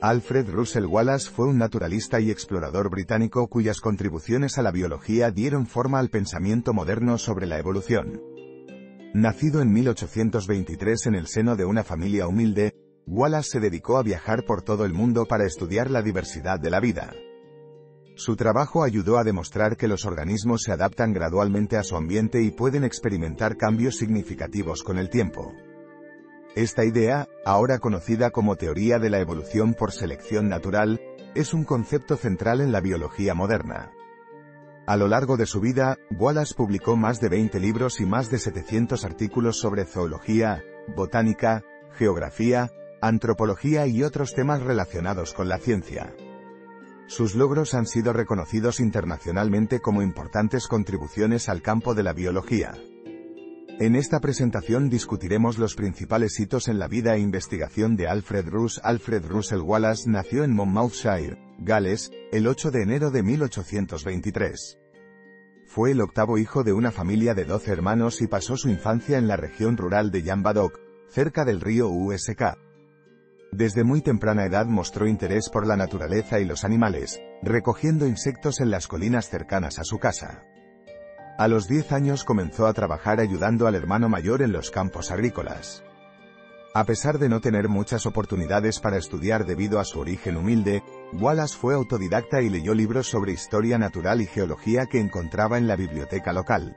Alfred Russel Wallace fue un naturalista y explorador británico cuyas contribuciones a la biología dieron forma al pensamiento moderno sobre la evolución. Nacido en 1823 en el seno de una familia humilde, Wallace se dedicó a viajar por todo el mundo para estudiar la diversidad de la vida. Su trabajo ayudó a demostrar que los organismos se adaptan gradualmente a su ambiente y pueden experimentar cambios significativos con el tiempo. Esta idea, ahora conocida como teoría de la evolución por selección natural, es un concepto central en la biología moderna. A lo largo de su vida, Wallace publicó más de 20 libros y más de 700 artículos sobre zoología, botánica, geografía, antropología y otros temas relacionados con la ciencia. Sus logros han sido reconocidos internacionalmente como importantes contribuciones al campo de la biología. En esta presentación discutiremos los principales hitos en la vida e investigación de Alfred Russ. Alfred Russel Wallace nació en Monmouthshire, Gales, el 8 de enero de 1823. Fue el octavo hijo de una familia de 12 hermanos y pasó su infancia en la región rural de Yambadoc, cerca del río USK. Desde muy temprana edad mostró interés por la naturaleza y los animales, recogiendo insectos en las colinas cercanas a su casa. A los 10 años comenzó a trabajar ayudando al hermano mayor en los campos agrícolas. A pesar de no tener muchas oportunidades para estudiar debido a su origen humilde, Wallace fue autodidacta y leyó libros sobre historia natural y geología que encontraba en la biblioteca local.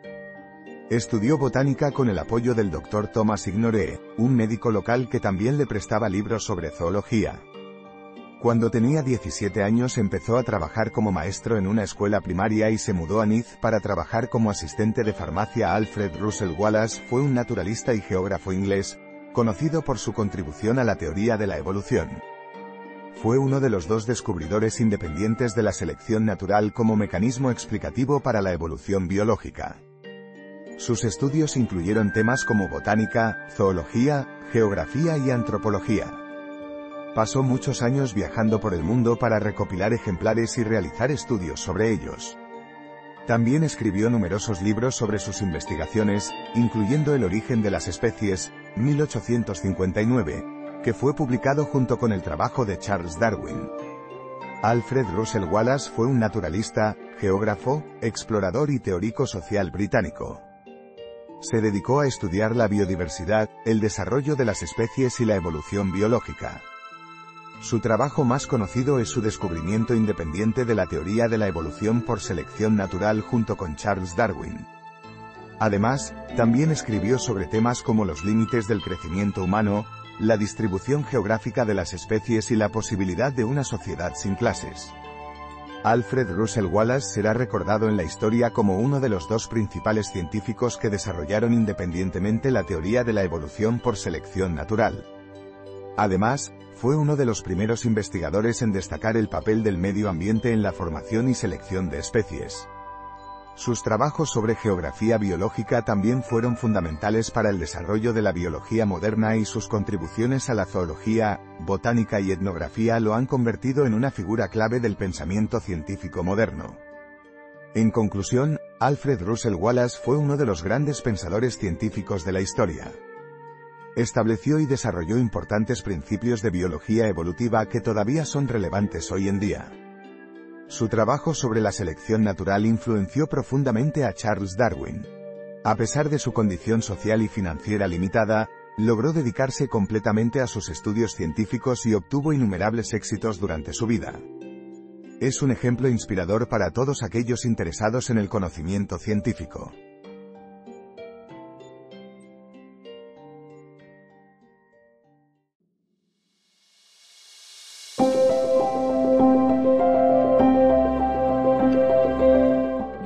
Estudió botánica con el apoyo del Dr. Thomas Ignore, un médico local que también le prestaba libros sobre zoología. Cuando tenía 17 años empezó a trabajar como maestro en una escuela primaria y se mudó a Nice para trabajar como asistente de farmacia. Alfred Russel Wallace fue un naturalista y geógrafo inglés, conocido por su contribución a la teoría de la evolución. Fue uno de los dos descubridores independientes de la selección natural como mecanismo explicativo para la evolución biológica. Sus estudios incluyeron temas como botánica, zoología, geografía y antropología. Pasó muchos años viajando por el mundo para recopilar ejemplares y realizar estudios sobre ellos. También escribió numerosos libros sobre sus investigaciones, incluyendo El origen de las especies, 1859, que fue publicado junto con el trabajo de Charles Darwin. Alfred Russel Wallace fue un naturalista, geógrafo, explorador y teórico social británico. Se dedicó a estudiar la biodiversidad, el desarrollo de las especies y la evolución biológica. Su trabajo más conocido es su descubrimiento independiente de la teoría de la evolución por selección natural junto con Charles Darwin. Además, también escribió sobre temas como los límites del crecimiento humano, la distribución geográfica de las especies y la posibilidad de una sociedad sin clases. Alfred Russel Wallace será recordado en la historia como uno de los dos principales científicos que desarrollaron independientemente la teoría de la evolución por selección natural. Además, fue uno de los primeros investigadores en destacar el papel del medio ambiente en la formación y selección de especies. Sus trabajos sobre geografía biológica también fueron fundamentales para el desarrollo de la biología moderna y sus contribuciones a la zoología, botánica y etnografía lo han convertido en una figura clave del pensamiento científico moderno. En conclusión, Alfred Russel Wallace fue uno de los grandes pensadores científicos de la historia. Estableció y desarrolló importantes principios de biología evolutiva que todavía son relevantes hoy en día. Su trabajo sobre la selección natural influenció profundamente a Charles Darwin. A pesar de su condición social y financiera limitada, logró dedicarse completamente a sus estudios científicos y obtuvo innumerables éxitos durante su vida. Es un ejemplo inspirador para todos aquellos interesados en el conocimiento científico.